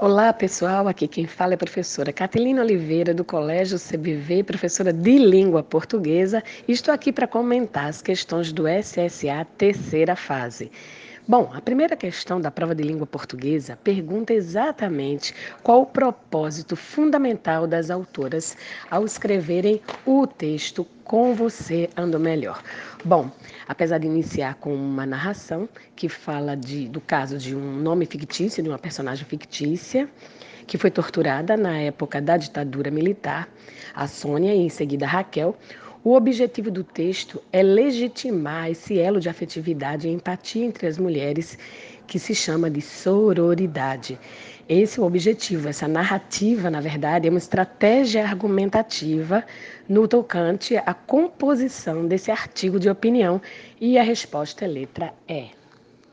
Olá, pessoal. Aqui quem fala é a professora Catilina Oliveira, do Colégio CBV, professora de língua portuguesa, estou aqui para comentar as questões do SSA terceira fase. Bom, a primeira questão da prova de língua portuguesa pergunta exatamente qual o propósito fundamental das autoras ao escreverem o texto Com Você Ando Melhor. Bom, apesar de iniciar com uma narração que fala de, do caso de um nome fictício, de uma personagem fictícia, que foi torturada na época da ditadura militar, a Sônia e em seguida a Raquel, o objetivo do texto é legitimar esse elo de afetividade e empatia entre as mulheres, que se chama de sororidade. Esse é o objetivo, essa narrativa, na verdade, é uma estratégia argumentativa no tocante à composição desse artigo de opinião, e a resposta é letra E.